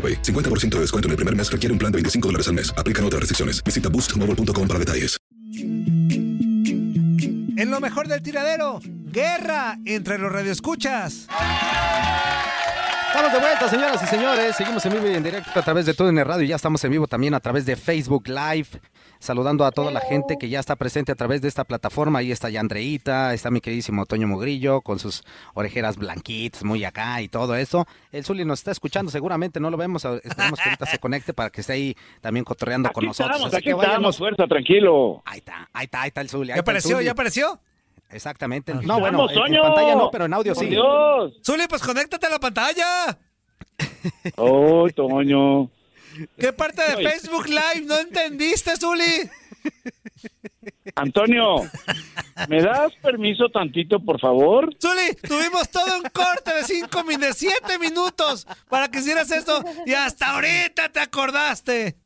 AroPay. 50% de descuento en el primer mes requiere un plan de 25 dólares al mes. Aplican otras restricciones. Visita boostmobile.com para detalles. En lo mejor del tiradero, guerra entre los radioescuchas. Estamos de vuelta, señoras y señores. Seguimos en vivo y en directo a través de todo en el radio. Ya estamos en vivo también a través de Facebook Live. Saludando a toda la gente que ya está presente a través de esta plataforma. Ahí está ya Andreita, está mi queridísimo Toño Mogrillo con sus orejeras blanquitas, muy acá y todo eso. El Zuli nos está escuchando, seguramente no lo vemos. Esperemos que ahorita se conecte para que esté ahí también cotorreando con nosotros. Estamos, Así aquí que estamos, fuerza, tranquilo. Ahí está, ahí está, ahí está el Zuli. ahí ¿Ya apareció? ¿Ya apareció? Exactamente. Aquí No, bueno, en, pantalla no, pero en audio Por sí. Dios. Zuli, pues conéctate a la pantalla. Oh, Toño. ¿Qué parte de. Facebook Live no entendiste, Zuli? Antonio, ¿me das permiso tantito, por favor? Zuli, tuvimos todo un corte de cinco min- de siete minutos para que hicieras esto y hasta ahorita te acordaste.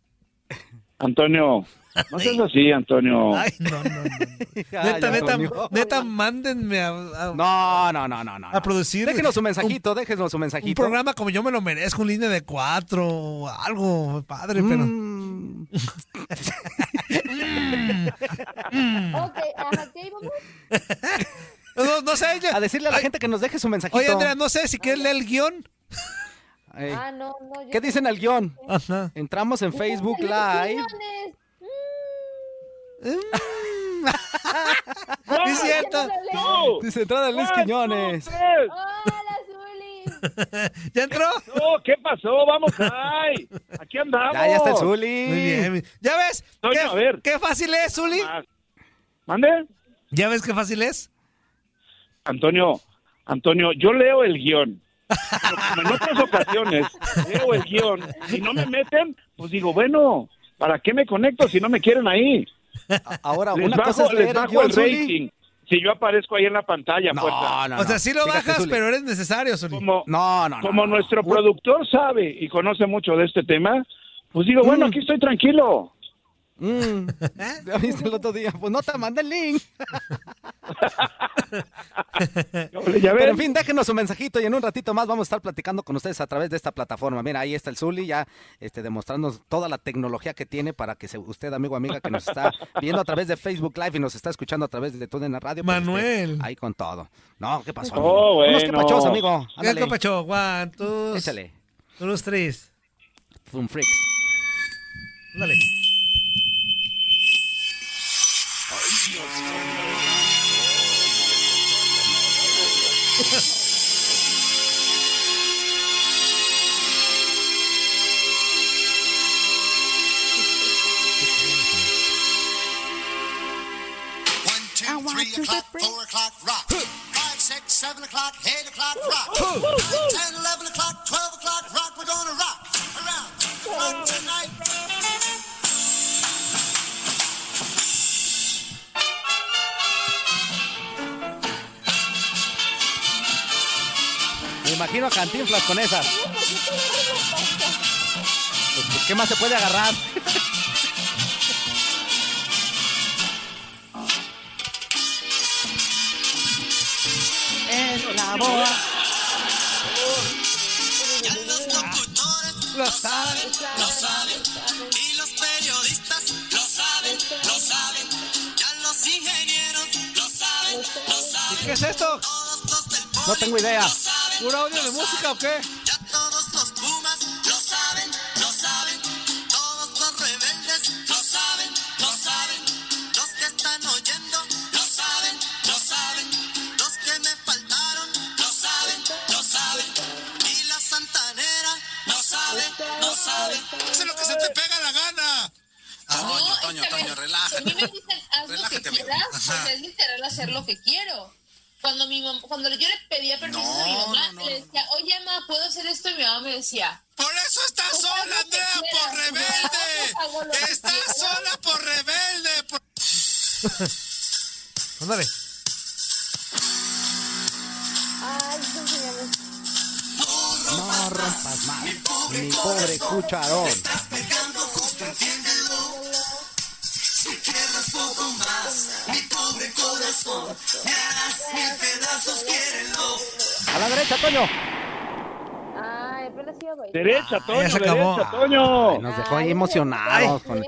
Antonio, no seas así, Antonio. Ay, no, no, no. Ay, Neta, neta, Antonio. neta, mándenme a, a- No, no, no, no, no. a producir Déjenos su mensajito, déjenos su un mensajito. programa como yo me lo merezco, un línea de cuatro o algo padre, pero... Mm. Ok, ajá, ¿qué íbamos? No, no sé, ya- A decirle a la Ay, gente que nos deje su mensajito. Oye, Andrea, no sé si quieres leer el guion. Ey, Ah, no, no. yo ¿Qué dicen al guion? Ajá. Entramos en Facebook Live. Es cierto. ¡No! Dice entrada Luis ¡Ah, Quiñones. no! Hola, Zuli. ¿Ya entró? No, ¿qué pasó? Vamos, ay. Aquí andamos. Ya, ya está el Zuli. Muy bien. ¿Ya ves? Toño, ¿Qué, a ver. qué fácil es, Zuli? Más. ¿Mande? ¿Ya ves qué fácil es? Antonio, Antonio, yo leo el guion. Pero como en otras ocasiones leo el guion y no me meten, pues digo, bueno, ¿para qué me conecto si no me quieren ahí? Ahora, Les una bajo, cosa es les leer el bajo rating. Si yo aparezco ahí en la pantalla, No, fuerza. no, o sea, no. sí lo Fíjate, bajas, Zuli. pero eres necesario, Zuli. Como, No, no, no. como no. nuestro productor sabe y conoce mucho de este tema, pues digo, bueno, Mm. aquí estoy tranquilo. Mm. ¿Ya viste el otro día? Pues no te mandé el link. Pero en fin, déjenos su mensajito y en un ratito más vamos a estar platicando con ustedes a través de esta plataforma. Mira, ahí está el Zuli ya este, demostrándonos toda la tecnología que tiene para que se- usted, amigo o amiga, que nos está viendo a través de Facebook Live y nos está escuchando a través de la radio. pues, esté Manuel. ahí con todo. No, ¿qué pasó? Oh, amigo? Unos bueno. quepachos, amigo. ¿Qué capacho? One, two, Échale. unos tres. Un freak. Dale. Three o'clock, four o'clock, rock. Five, six, seven o'clock, eight o'clock, rock. Nine, ten, eleven o'clock, twelve o'clock, rock. We're gonna rock around the clock tonight. Me imagino a Cantinflas con esas. Pues, pues, ¿qué más se puede agarrar? Ya los locutores Lo saben. lo saben. Y los periodistas lo saben, lo saben. Ya los ingenieros lo saben, lo saben. ¿Qué es esto? No tengo idea. ¿Puro audio de música o qué? Lo sabe. Haz lo que se te pega la gana. Toño, No, Toño, Toño, Si relájate. a mí me dicen haz lo que quieras, pues es literal hacer lo que quiero. Cuando mi mam- cuando yo le pedía permiso a mi mamá, no, no, le decía, oye mamá, ¿puedo hacer esto? Y mi mamá me decía, Por eso estás Pues sola, Andrea, por quieras. Rebelde. Estás quieras. sola por rebelde. por- Ándale. Ay, son señales. No rompas más. Mi pobre cucharón. pegando justo, entiéndelo. Si quieres poco más, mi pobre corazón, me harás mil pedazos, quiérelo. A la derecha, Toño. Ay, bailar. Derecha, Toño, ya se acabó. derecha, Toño. Ay, nos dejó ahí emocionados. Con,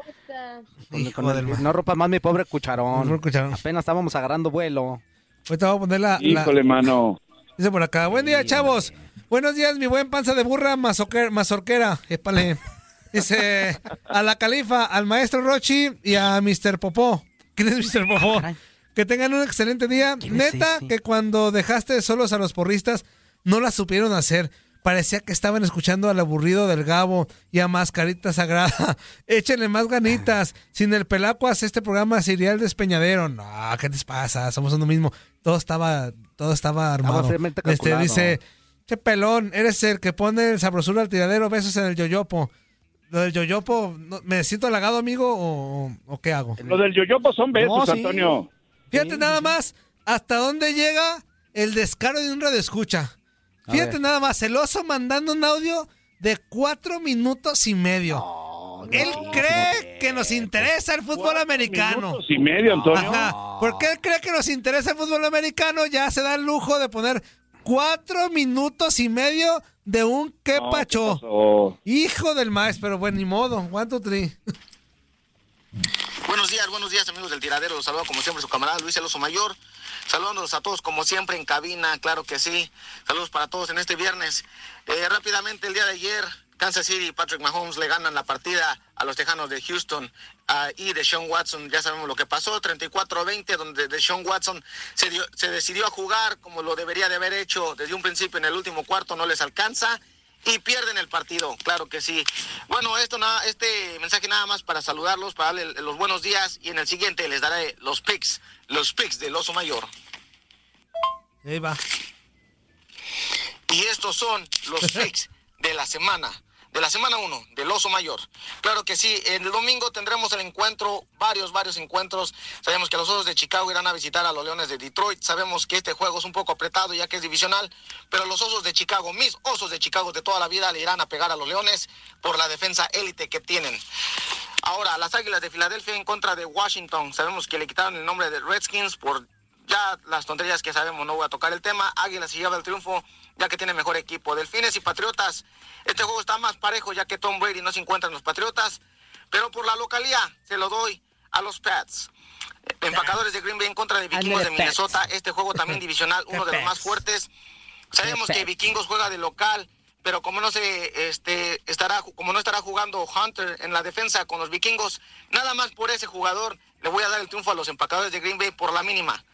con- con el- no rompas más mi pobre Mi cucharón. pobre cucharón. Apenas estábamos agarrando vuelo. Ahorita voy a poner la, la- Híjole, mano. Dice por acá. Buen día, chavos. Buenos días, mi buen panza de burra mazorquera. Épale. Dice a la califa, al maestro Rochi y a Mr. Popó. ¿Quién es Mr. Popó? Caray. Que tengan un excelente día. ¿Quién es Neta, que cuando dejaste solos a los porristas, no la supieron hacer. Parecía que estaban escuchando al aburrido del Gabo y a Mascarita Sagrada. Échenle más ganitas. Sin el Pelacuas, este programa se iría al despeñadero. No, ¿qué les pasa? Somos uno mismo. Todo estaba, todo estaba armado. Este, dice, che pelón, eres el que pone el sabrosura al tiradero, besos en el yoyopo. Lo del yoyopo, no- ¿me siento halagado, amigo, o, o qué hago? Lo del yoyopo son besos, No, sí. Antonio. Fíjate Sí, nada más hasta dónde llega el descaro de un radio escucha. A Fíjate nada más, el oso mandando un audio de cuatro minutos y medio. Él cree que nos interesa el fútbol americano. Minutos y medio, Antonio. Ajá, porque él cree que nos interesa el fútbol americano, ya se da el lujo de poner cuatro minutos y medio de un que No, ¿qué pacho. pasó? Hijo del maestro, pero bueno, ni modo. One, two, three. Buenos días, buenos días amigos del tiradero. Los saluda como siempre su camarada Luis Eloso Mayor. Saludándolos a todos como siempre en cabina, claro que sí. Saludos para todos en este viernes. Eh, rápidamente, el día de ayer, Kansas City y Patrick Mahomes le ganan la partida a los Tejanos de Houston ah, y de Sean Watson. Ya sabemos lo que pasó, 34-20, donde de Sean Watson se, dio- se decidió a jugar como lo debería de haber hecho desde un principio en el último cuarto, no les alcanza y pierden el partido, claro que sí. Bueno, esto nada, este mensaje nada más para saludarlos, para darle los buenos días y en el siguiente les daré los picks, los picks del oso mayor. Ahí va. Y estos son los picks de la semana, de la semana 1, del oso mayor. Claro que sí, el domingo tendremos el encuentro, varios, varios encuentros. Sabemos que los osos de Chicago irán a visitar a los leones de Detroit. Sabemos que este juego es un poco apretado ya que es divisional, pero los osos de Chicago, mis osos de Chicago de toda la vida, le irán a pegar a los leones por la defensa élite que tienen. Ahora, las Águilas de Filadelfia en contra de Washington. Sabemos que le quitaron el nombre de Redskins por ya las tonterías que sabemos, no voy a tocar el tema. Águilas se lleva el triunfo ya que tiene mejor equipo. Delfines y Patriotas, este juego está más parejo ya que Tom Brady no se encuentra en los Patriotas, pero por la localía se lo doy a los Pats. Empacadores de Green Bay en contra de Vikingos de. Minnesota, este juego también divisional, uno de los más fuertes. Sabemos que Vikingos juega de local, pero como no se este estará como no estará jugando Hunter en la defensa con los Vikingos, nada más por ese jugador le voy a dar el triunfo a los empacadores de Green Bay por la mínima.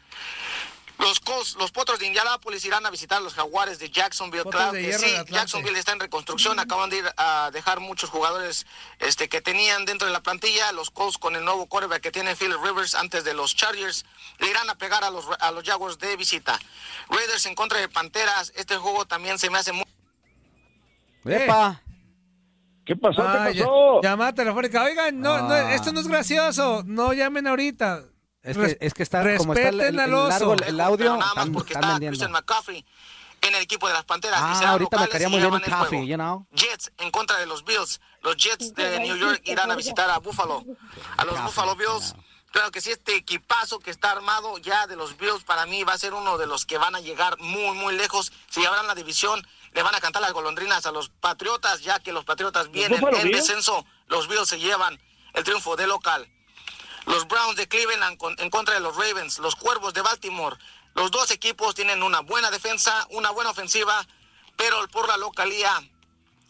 Los Colts, los Potros de Indianapolis irán a visitar a los Jaguares de Jacksonville. Potros claro de que sí. Jacksonville está en reconstrucción. Acaban de ir a dejar muchos jugadores este, que tenían dentro de la plantilla. Los Colts con el nuevo quarterback que tiene Philip Rivers antes de los Chargers le irán a pegar a los, a los Jaguars de visita. Raiders en contra de Panteras. Este juego también se me hace muy... ¡Epa! ¿Qué pasó? Ah, ¿Qué ya- pasó? Llamada telefónica. Oigan, no, no, Ah. esto no es gracioso. No llamen ahorita. Es que, es que está como está el, largo el, audio, Pero nada más están, porque están está vendiendo. Christian McCaffrey en el equipo de las Panteras. y Ah, serán ahorita me y muy bien you know. Jets en contra de los Bills. Los Jets de New York irán a visitar a Buffalo. A los Buffalo Bills. Claro que sí, este equipazo que está armado ya de los Bills para mí va a ser uno de los que van a llegar muy, muy lejos. Si llevarán la división, le van a cantar las golondrinas a los Patriotas, ya que los Patriotas vienen en descenso. Los Bills se llevan el triunfo de local. Los Browns de Cleveland con- en contra de los Ravens, los Cuervos de Baltimore. Los dos equipos tienen una buena defensa, una buena ofensiva, pero por la localía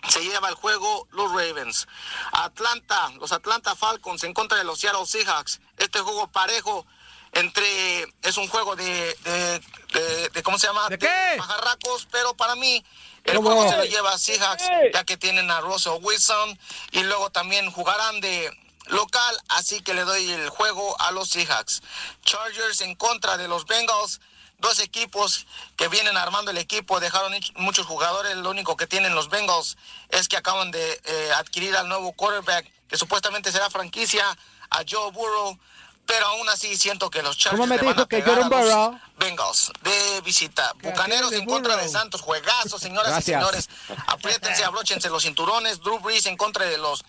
se lleva el juego los Ravens. Atlanta, los Atlanta Falcons en contra de los Seattle Seahawks. Este juego parejo entre es un juego de de, de- de- ¿cómo se llama? ¿De qué? pajarracos, pero para mí el juego se lo lleva a Seahawks, ya que tienen a Russell Wilson y luego también jugarán de local, así que le doy el juego a los Seahawks. Chargers en contra de los Bengals. Dos equipos que vienen armando el equipo, dejaron muchos jugadores. Lo único que tienen los Bengals es que acaban de eh, adquirir al nuevo quarterback, que supuestamente será franquicia, a Joe Burrow. Pero aún así siento que los Chargers ¿Cómo me le van dijo a que pegar Jordan a los Burrow? Bengals de visita. Bucaneros en contra de. Santos. Juegazo, señoras Gracias. y señores. Apriétense, abróchense los cinturones. Drew Brees en contra de los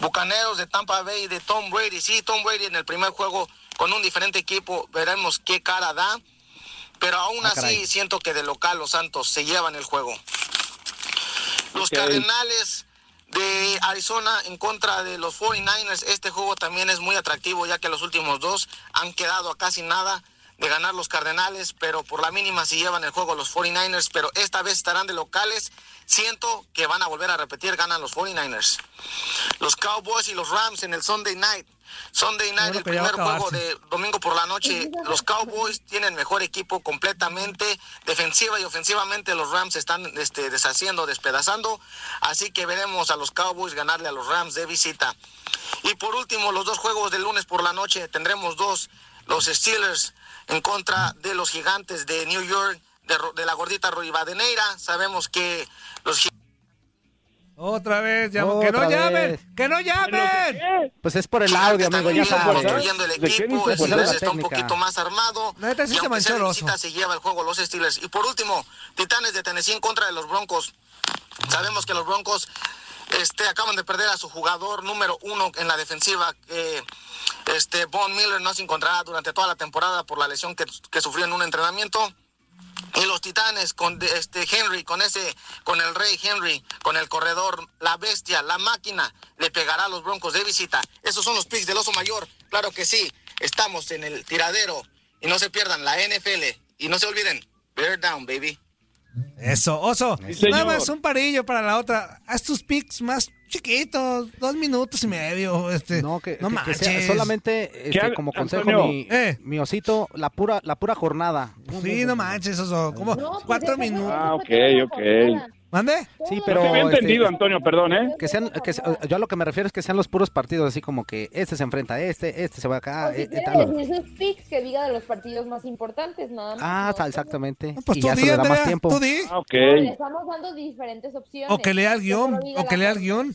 Bucaneros de Tampa Bay de Tom Brady. Sí, Tom Brady en el primer juego con un diferente equipo. Veremos qué cara da. Pero aún Ah, así caray. siento que de local los Santos se llevan el juego. Los. Cardenales de Arizona en contra de los 49ers. Este juego también es muy atractivo ya que los últimos dos han quedado a casi nada de ganar los Cardenales, pero por la mínima se llevan el juego los 49ers, pero esta vez estarán de locales. Siento que van a volver a repetir, ganan los 49ers. Los Cowboys y los Rams en el Sunday Night. Sunday Night, el primer juego de domingo por la noche. Los Cowboys tienen mejor equipo completamente, defensiva y ofensivamente. Los Rams están este, deshaciendo, despedazando. Así que veremos a los Cowboys ganarle a los Rams de visita. Y por último, los dos juegos del lunes por la noche tendremos dos. Los Steelers en contra de los Gigantes de New York, de, la gordita Rivadeneira. Sabemos que los Otra vez, llamo- que no Otra llamen, que no llamen. Pues es por el audio, amigo, ya sabes. construyendo el ¿De qué equipo, el Steelers la está un poquito más armado. Neta, sí y se manchó el de oso. visita, se lleva el juego los Steelers. Y por último, Titanes de Tennessee en contra de los Broncos. Sabemos que los Broncos este, acaban de perder a su jugador número uno en la defensiva, este, Von Miller no se encontrará durante toda la temporada por la lesión que, que sufrió en un entrenamiento. Y los Titanes con este Henry, con ese, con el Rey Henry, con el corredor, la bestia, la máquina, le pegará a los Broncos de visita. Esos son los picks del oso mayor. Claro que sí, estamos en el tiradero. Y no se pierdan la NFL. Y no se olviden, bear down, baby. Eso, oso. Nada más un parillo para la otra. Haz tus picks más chiquitos, dos minutos y medio. Este, No, que, no que- que manches. sea solamente este, ¿Qué, como consejo mi, Eh. mi osito, la pura, la pura jornada. Sí, no manches, oso. Como No, pues cuatro minutos. Ah, ok, ok. ¿Mande? Sí, pero No este, entendido, Antonio, perdón, ¿eh? que sean, que se- yo a lo que me refiero es que sean los puros partidos, así como que este se enfrenta a este, este se va acá, O si eh, eh, tal. sus picks, que diga de los partidos más importantes, nada más. Ah, No, exactamente. No, pues y tú ya se di, le da más tiempo. tú di. Ah, ok. no, le estamos dando diferentes opciones. O que lea el guion, o que lea el guion.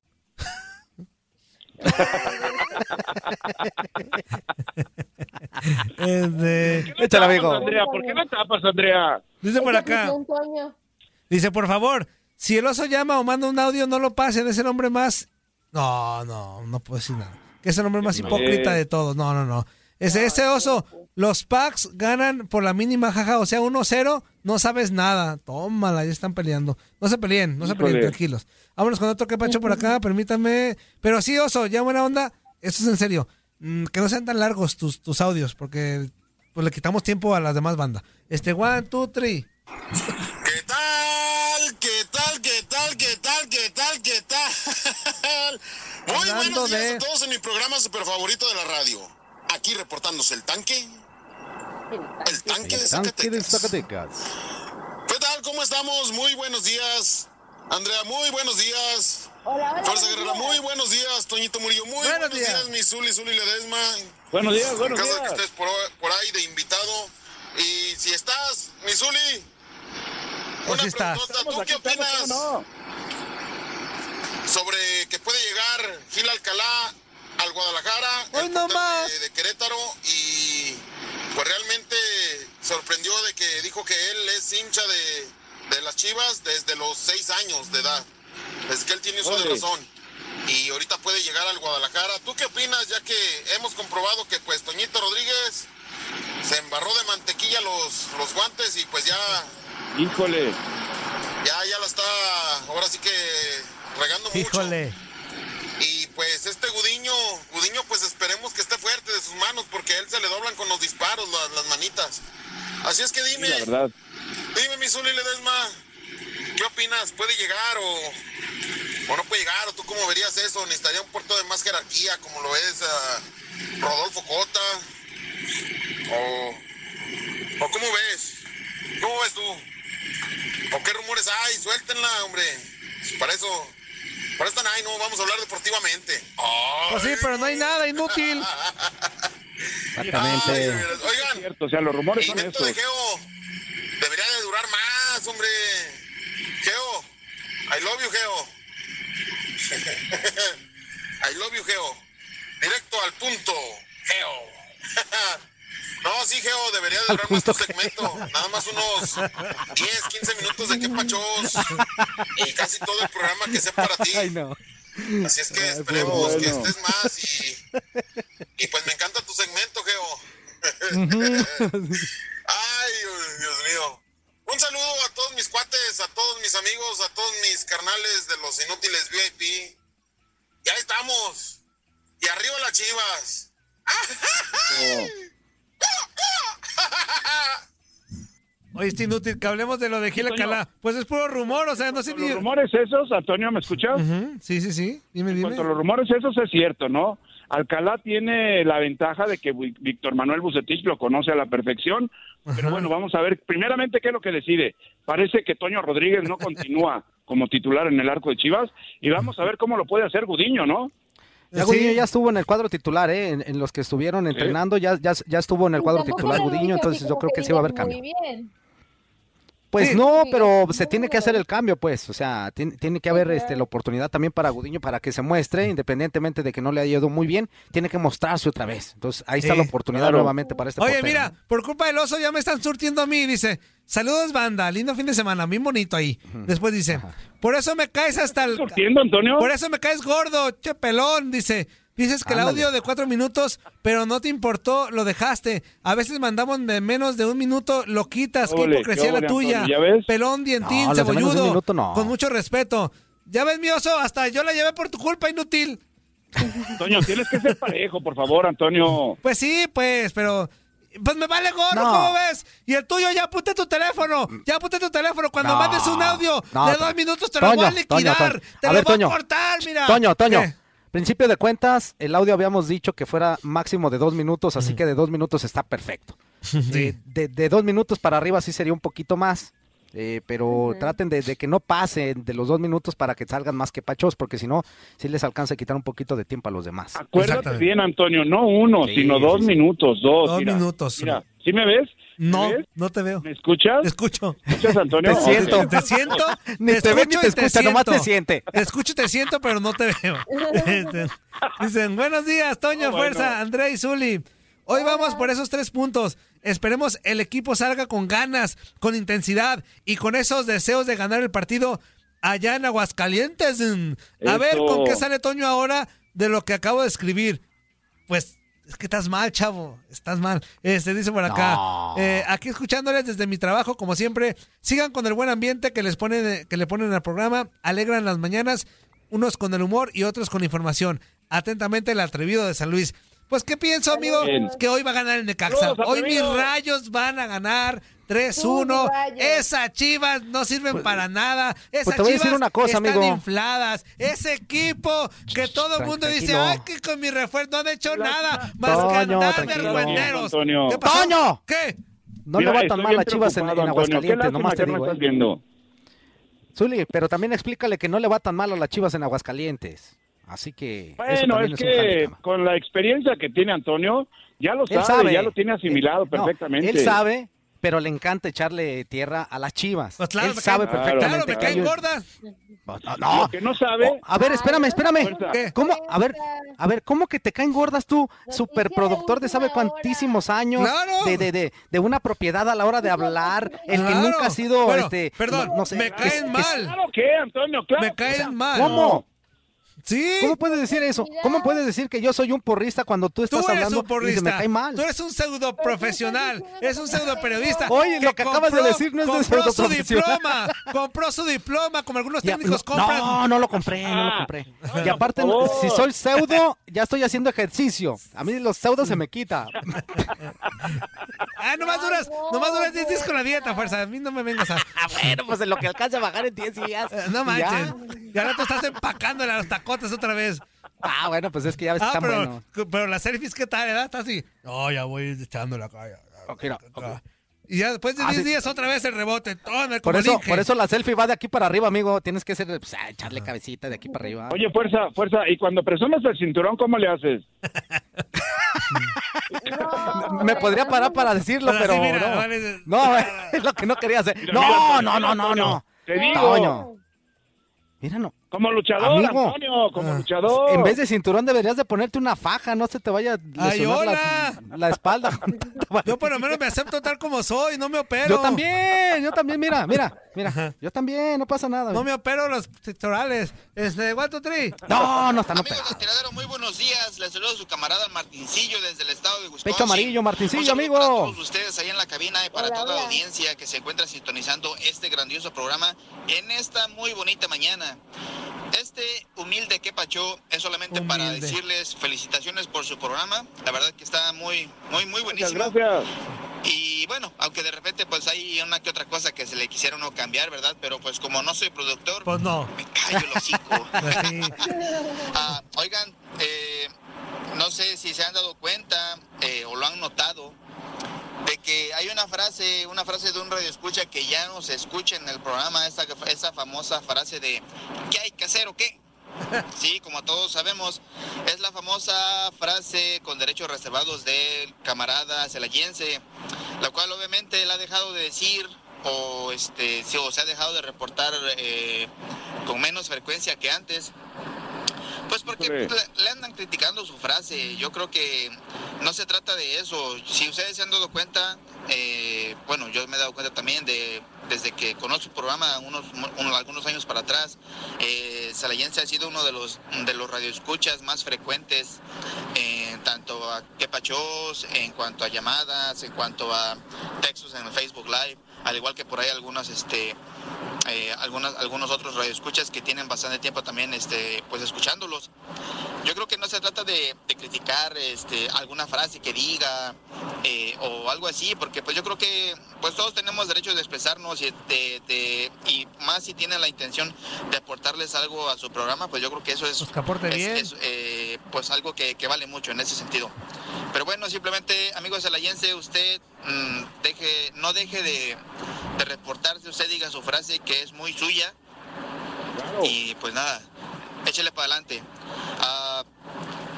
Este, ¿Qué Échale, tapas, amigo. Andrea? ¿Por qué no tapas, Andrea? dice por acá. Dice, por favor, si el oso llama o manda un audio, no lo pasen. Es el hombre más. No, no, no puedo decir nada. Que es el hombre más hipócrita de todos. No, no, no. Ese, ese oso, los packs ganan por la mínima jaja, o sea, 1-0, no sabes nada. Tómala, ya están peleando. No se peleen, no se peleen, Híjole. tranquilos. Vámonos con otro que pacho por acá, permítame. Pero sí, oso, ya buena onda. Esto es en serio. Mm, Que no sean tan largos tus, tus audios, porque pues le quitamos tiempo a las demás bandas. Este, one, two, three. ¿Qué tal? ¿Qué tal? ¿Qué tal? ¿Qué tal? ¿Qué tal? ¿Qué tal? Muy Hablando buenos días de- a todos en mi programa super favorito de la radio. Aquí reportándose el tanque. El tanque de Tanque de Zacatecas. Zacatecas. ¿Qué tal? ¿Cómo estamos? Muy buenos días. Andrea, muy buenos días. Hola, hola. Fuerza Guerrera, días. muy buenos días. Toñito Murillo, muy Buenos buenos, días. días. Mi Zuli, Zuli Ledesma. Buenos días, En buenos de que días. estés por, por ahí de invitado. Y si estás, mi Zuli. Pues Una preguntota, Estamos ¿tú aquí, qué estamos, opinas ¿cómo sobre que puede llegar Gil Alcalá al Guadalajara, Hoy el no portero más. De, de Querétaro y pues realmente sorprendió de que dijo que él es hincha de, de las Chivas desde los seis años de edad, desde que él tiene uso de razón y ahorita puede llegar al Guadalajara. ¿Tú qué opinas ya que hemos comprobado que pues Toñito Rodríguez se embarró de mantequilla los, los guantes y pues ya Híjole. ya, ya la está, ahora sí que regando mucho. Híjole. Pues este Gudiño, Gudiño pues esperemos que esté fuerte de sus manos porque a él se le doblan con los disparos las, las manitas. Así es que Sí, dime, la verdad. dime mi Zuli Ledesma, ¿qué opinas? ¿Puede llegar o, o no puede llegar? ¿O tú cómo verías eso? ¿Necesitaría un puerto de más jerarquía como lo es ah, Rodolfo Cota? ¿O, ¿O cómo ves? ¿Cómo ves tú? ¿O qué rumores hay? Suéltenla, hombre. Para eso, eso están ahí, no vamos a hablar deportivamente. Pues sí, pero no hay nada, inútil. Exactamente. Ay. Oigan, Cierto, o sea, los rumores el son invento de. Geo debería de durar más, hombre. Geo, I love you, Geo. I love you, Geo. Directo al punto, Geo. No, sí, Geo, debería de durar más tu segmento. Nada más unos 10, 15 minutos de qué pachos. Y casi todo el programa que sea para ti. Ay, no. Así es que Ay, esperemos pues, que estés más y, y pues me encanta tu segmento, Geo. Ay, Dios, Dios mío. Un saludo a todos mis cuates, a todos mis amigos, a todos mis carnales de los inútiles VIP. Ya estamos. Y arriba las chivas. Oye, es inútil que hablemos de lo de Gil. Alcalá. Pues es puro rumor, o sea, no sé Los rumores esos, Antonio, ¿me escuchas? Sí, sí, sí. Dime, En dime. cuanto a los rumores esos es cierto, ¿no? Alcalá tiene la ventaja de que Víctor Manuel Bucetich lo conoce a la perfección, pero bueno, vamos a ver primeramente qué es lo que decide. Parece que Toño Rodríguez no continúa como titular en el arco de Chivas y vamos a ver cómo lo puede hacer Gudiño, ¿no? Ya Sí. Gudiño ya estuvo en el cuadro titular, ¿eh? En, en los que estuvieron entrenando, ya, ya, ya estuvo en el cuadro titular Gudiño, entonces yo creo que que sí va a haber cambio. Muy bien. Pues Sí. no, pero no. se tiene que hacer el cambio, pues. O sea, tiene, tiene que haber este, la oportunidad también para Gudiño para que se muestre, independientemente de que no le haya ido muy bien, tiene que mostrarse otra vez. Entonces ahí está Sí, la oportunidad claro. nuevamente para este Oye, portero, mira, por culpa del oso ya me están surtiendo a mí. Dice, saludos banda, lindo fin de semana, bien bonito ahí. Después dice, por eso me caes hasta el... ¿Surtiendo, Antonio? Por eso me caes gordo, che pelón, dice. Dices que el audio de cuatro minutos, pero no te importó, lo dejaste. A veces mandamos de menos de un minuto, lo quitas. Qué hipocresía qué la tuya. Antonio, ¿ya ves? Pelón, dientín, No, las de menos de un cebolludo. minuto no. Con mucho respeto. Ya ves, mi oso, hasta yo la llevé por tu culpa, inútil. Antonio, tienes que ser parejo, por favor, Antonio. Pues sí, pues, pero. Pues me vale gorro, No. ¿cómo ves? Y el tuyo, ya apunté tu teléfono. Ya apunté tu teléfono. Cuando No, mandes un audio no, de dos minutos, te lo Toño, voy a Toño, liquidar. Toño. Te A lo ver, voy Toño. a cortar, mira. Toño, Toño. ¿Qué? Principio de cuentas, el audio habíamos dicho que fuera máximo de dos minutos, así que de dos minutos está perfecto. De, de dos minutos para arriba sí sería un poquito más, eh, pero traten de, de que no pasen de los dos minutos para que salgan más que pachos, porque si no, sí les alcanza a quitar un poquito de tiempo a los demás. Acuérdate bien, Antonio, no uno, Sí, sino sí, dos sí. minutos, dos. Dos mira. minutos. Mira, ¿sí me ves? ¿Me No, ves? no te veo. ¿Me escuchas? Te escucho. ¿Me escuchas, Antonio? Te siento. Te siento. Ni te ve ni escucho te escucha, nomás te siente. Te escucho y te siento, pero no te veo. Este, Dicen, buenos días, Toño, Ah, bueno. Fuerza, André y Zuli. Hoy vamos por esos tres puntos. Esperemos el equipo salga con ganas, con intensidad y con esos deseos de ganar el partido allá en Aguascalientes. A ver. ¿con qué sale Toño ahora de lo que acabo de escribir? Pues Es que estás mal, chavo. Estás mal. Este dice por acá. No. eh, aquí escuchándoles desde mi trabajo, como siempre. Sigan con el buen ambiente que les ponen, que le ponen al programa. Alegran las mañanas, unos con el humor y otros con información. Atentamente el atrevido de San Luis. Pues, ¿qué pienso, amigo? Bien. Que hoy va a ganar el Necaxa. Hoy mis rayos van a ganar 3-1. Tus rayos. Esas chivas no sirven para nada. Esas pues te voy a decir chivas una cosa, están amigo. infladas. Ese equipo que todo el mundo dice, ay, que con mi refuerzo no han hecho nada más que andar de tranquilo. argüenderos. Antonio. ¿Qué pasó? ¡Toño! ¿Qué? No Mira, le va tan mal a Chivas en, Aguascalientes, nomás te que no digo. ¿eh? Zuli, pero también explícale que no le va tan mal a las Chivas en Aguascalientes. Así que Bueno, es que con la experiencia que tiene Antonio, ya lo sabe, sabe. ya lo tiene asimilado No, perfectamente. él sabe, pero le encanta echarle tierra a las Chivas. Pues claro, él sabe caen- perfectamente Claro, me caen gordas. No, no. Lo que no sabe, A ver, espérame, espérame. ¿Cómo? A ver, a ver, ¿cómo que te caen gordas tú, superproductor de sabe cuantísimos años Claro. de, de, de, de una propiedad a la hora de hablar, el que nunca ha sido, Bueno, este, perdón, no, no sé, me caen que- mal. claro que, Antonio, claro. Me caen mal. ¿Cómo? Sí. ¿Cómo puedes decir eso? ¿Cómo puedes decir que yo soy un porrista cuando tú Tú estás eres hablando un y porrista. se me cae mal? Tú eres un pseudo profesional. Es un pseudo periodista. Oye, lo que acabas de decir no es de compró su diploma. Compró su diploma, como algunos Ya, técnicos no, compran. no, no lo compré, no lo compré. Y aparte, no- si soy pseudo, ya estoy haciendo ejercicio. A mí los pseudos se me quita. Ah, nomás duras, nomás duras 10 días con la dieta, fuerza. A mí no me vengas a. Ah, bueno, pues en lo que alcance a bajar en 10 días. No Ya. Y ahora tú estás empacando los tacotes otra vez. Ah, bueno, pues es que ya ves que Ah, están pero, buenos. pero las selfies, ¿qué tal? ¿Edad? Está así. No, ya voy Ok, no, ok. Y ya después de Ah, 10 sí. días otra vez el rebote. Todo Por eso, por eso la selfie va de aquí para arriba, amigo. Tienes que hacer, pues, ah, echarle cabecita de aquí para arriba. Oye, fuerza, fuerza. Y cuando presumes el cinturón, ¿cómo le haces? Me podría parar para decirlo, Pero pero así, mira, no. vale. No, es lo que no quería hacer. Mira, No, mira, no, no, no, no. Te digo, Toño. Mira, no. Como luchador, Amigo. Antonio, como Ah. luchador. En vez de cinturón deberías de ponerte una faja, no se te vaya a Ay, hola. la, la espalda. Yo por lo menos me acepto tal como soy, no me opero. Yo también, yo también, mira, mira, mira. Yo también, no pasa nada. No me opero los sectorales. Este, two, three. No, no está, no Amigos del tiradero, muy buenos días. Les saludo a su camarada Martincillo desde el estado de Wisconsin. Pecho amarillo, Martincillo, amigo. Para todos ustedes ahí en la cabina y para Hola, toda la hola. audiencia que se encuentra sintonizando este grandioso programa en esta muy bonita mañana. Este humilde que pacho es solamente para decirles felicitaciones por su programa. La verdad que está muy, muy, muy Muchas buenísimo. gracias. Y bueno, aunque de repente pues hay una que otra cosa que se le quisiera uno cambiar, ¿verdad? Pero pues como no soy productor, Pues no. me callo el hocico. Así. Ah, oigan, eh, no sé si se han dado cuenta eh, o lo han notado de que hay una frase, una frase de un radio escucha que ya no se escucha en el programa, esa, esa famosa frase de ¿qué hay que hacer o qué? Sí, como todos sabemos, es la famosa frase con derechos reservados del camarada celayense, la cual obviamente él ha dejado de decir o este o se ha dejado de reportar eh, con menos frecuencia que antes. Pues porque le, le andan criticando su frase. Yo creo que no se trata de eso. Si ustedes se han dado cuenta, eh, bueno, yo me he dado cuenta también de desde que conozco su programa unos, unos- algunos años para atrás, eh, Salayense ha sido uno de los de los radioescuchas más frecuentes, eh, tanto a Quepachos, en cuanto a llamadas, en cuanto a textos en el Facebook Live, al igual que por ahí algunas este eh, algunas, algunos otros radioescuchas que tienen bastante tiempo también este, pues escuchándolos. Yo creo que no se trata de, de criticar este, alguna frase que diga eh, o algo así, porque pues yo creo que pues todos tenemos derecho de expresarnos y, de- de- y más si tienen la intención de aportarles algo a su programa, pues yo creo que eso es, Pues que aporte es- bien. es, eh, pues algo que, que vale mucho en ese sentido. Pero bueno, simplemente, amigos Celayense, usted mm, deje, no deje de, de reportarse, usted diga su frase que es muy suya. Y pues nada, échele para adelante. Ah,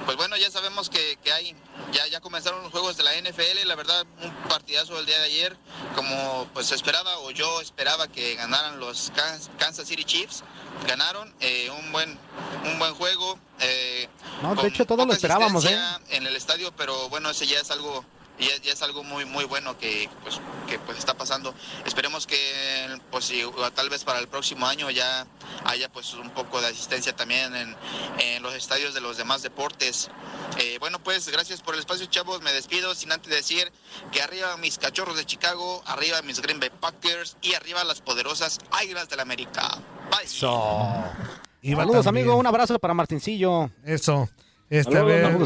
pues bueno, ya sabemos que, que hay, ya, ya comenzaron los juegos de la NFL, la verdad, un partidazo el día de ayer, como pues esperaba o yo esperaba que ganaran los Kan- Kansas City Chiefs, ganaron, eh, un buen un buen juego. eh, No, de hecho, todos lo esperábamos, ¿eh? En el estadio, pero bueno, ese ya es algo y ya, ya es algo muy muy bueno que pues que pues está pasando esperemos que pues tal vez para el próximo año ya haya pues un poco de asistencia también en, en los estadios de los demás deportes Eh, bueno pues gracias por el espacio chavos me despido sin antes decir que arriba mis cachorros de Chicago arriba mis Green Bay Packers y arriba las poderosas Águilas del América bye Iba Saludos, también. amigo. Un abrazo para Martincillo. Eso. Este, a ver,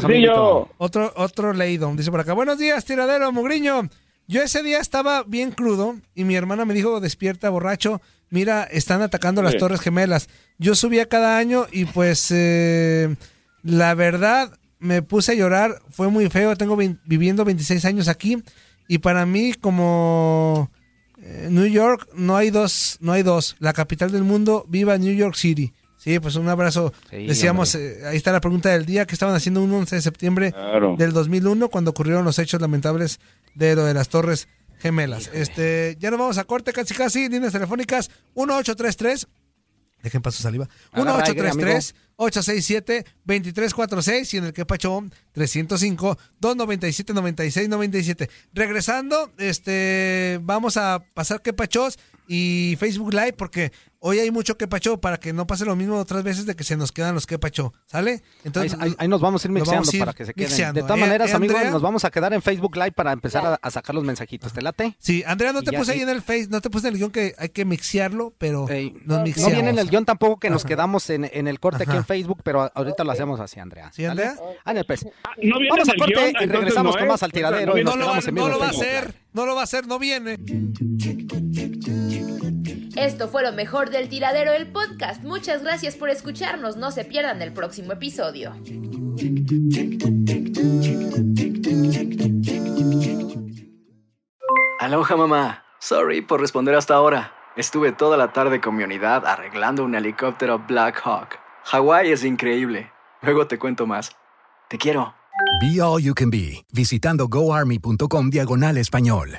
otro, otro leído. Dice por acá, buenos días, tiradero, mugriño. Yo ese día estaba bien crudo y mi hermana me dijo, despierta, borracho, mira, están atacando las. Torres Gemelas. Yo subía cada año y pues eh, la verdad me puse a llorar, fue muy feo, tengo viviendo 26 años aquí y para mí como eh, New York no hay dos, no hay dos, la capital del mundo, viva New York City. Sí, pues un abrazo. Sí, Decíamos, eh, ahí está la pregunta del día, que estaban haciendo un 11 de septiembre Claro. del 2001 cuando ocurrieron los hechos lamentables de lo de las Torres Gemelas. Este, ya nos vamos a corte casi casi, líneas telefónicas 1833 Dejen paso saliva. Agarra aire, 1833 867 2346 y en el que pacho 305 297 96 97. Regresando, este vamos a pasar que pachos y Facebook Live porque hoy hay mucho que pacho para que no pase lo mismo otras veces de que se nos quedan los que pacho, ¿sale? ahí, ahí- ahí nos vamos a ir mixeando vamos a ir para que se queden. mixeando. De todas Eh, maneras, eh, amigos, Andrea. nos vamos a quedar en Facebook Live para empezar a, a sacar los mensajitos. ¿Te late? Sí, Andrea, no Y te puse ahí en el Face, no te puse en el guion que hay que mixearlo, pero nos No mixeamos. viene en el guion tampoco que nos Ajá. quedamos en, en el corte aquí en Facebook, pero ahorita lo hacemos así, Andrea. ¿Sí, Andrea? Ándale, pues. no viene Vamos a el corte guion, y entonces regresamos no con más al tiradero No y nos no lo, va, en no lo va a Facebook hacer, no lo va a hacer, no viene. Esto fue lo mejor del tiradero del podcast. Muchas gracias por escucharnos. No se pierdan el próximo episodio. Aloha mamá. Sorry por responder hasta ahora. Estuve toda la tarde con mi unidad arreglando un helicóptero Black Hawk. Hawái es increíble. Luego te cuento más. Te quiero. Be All You Can Be, visitando goarmy.com diagonal español.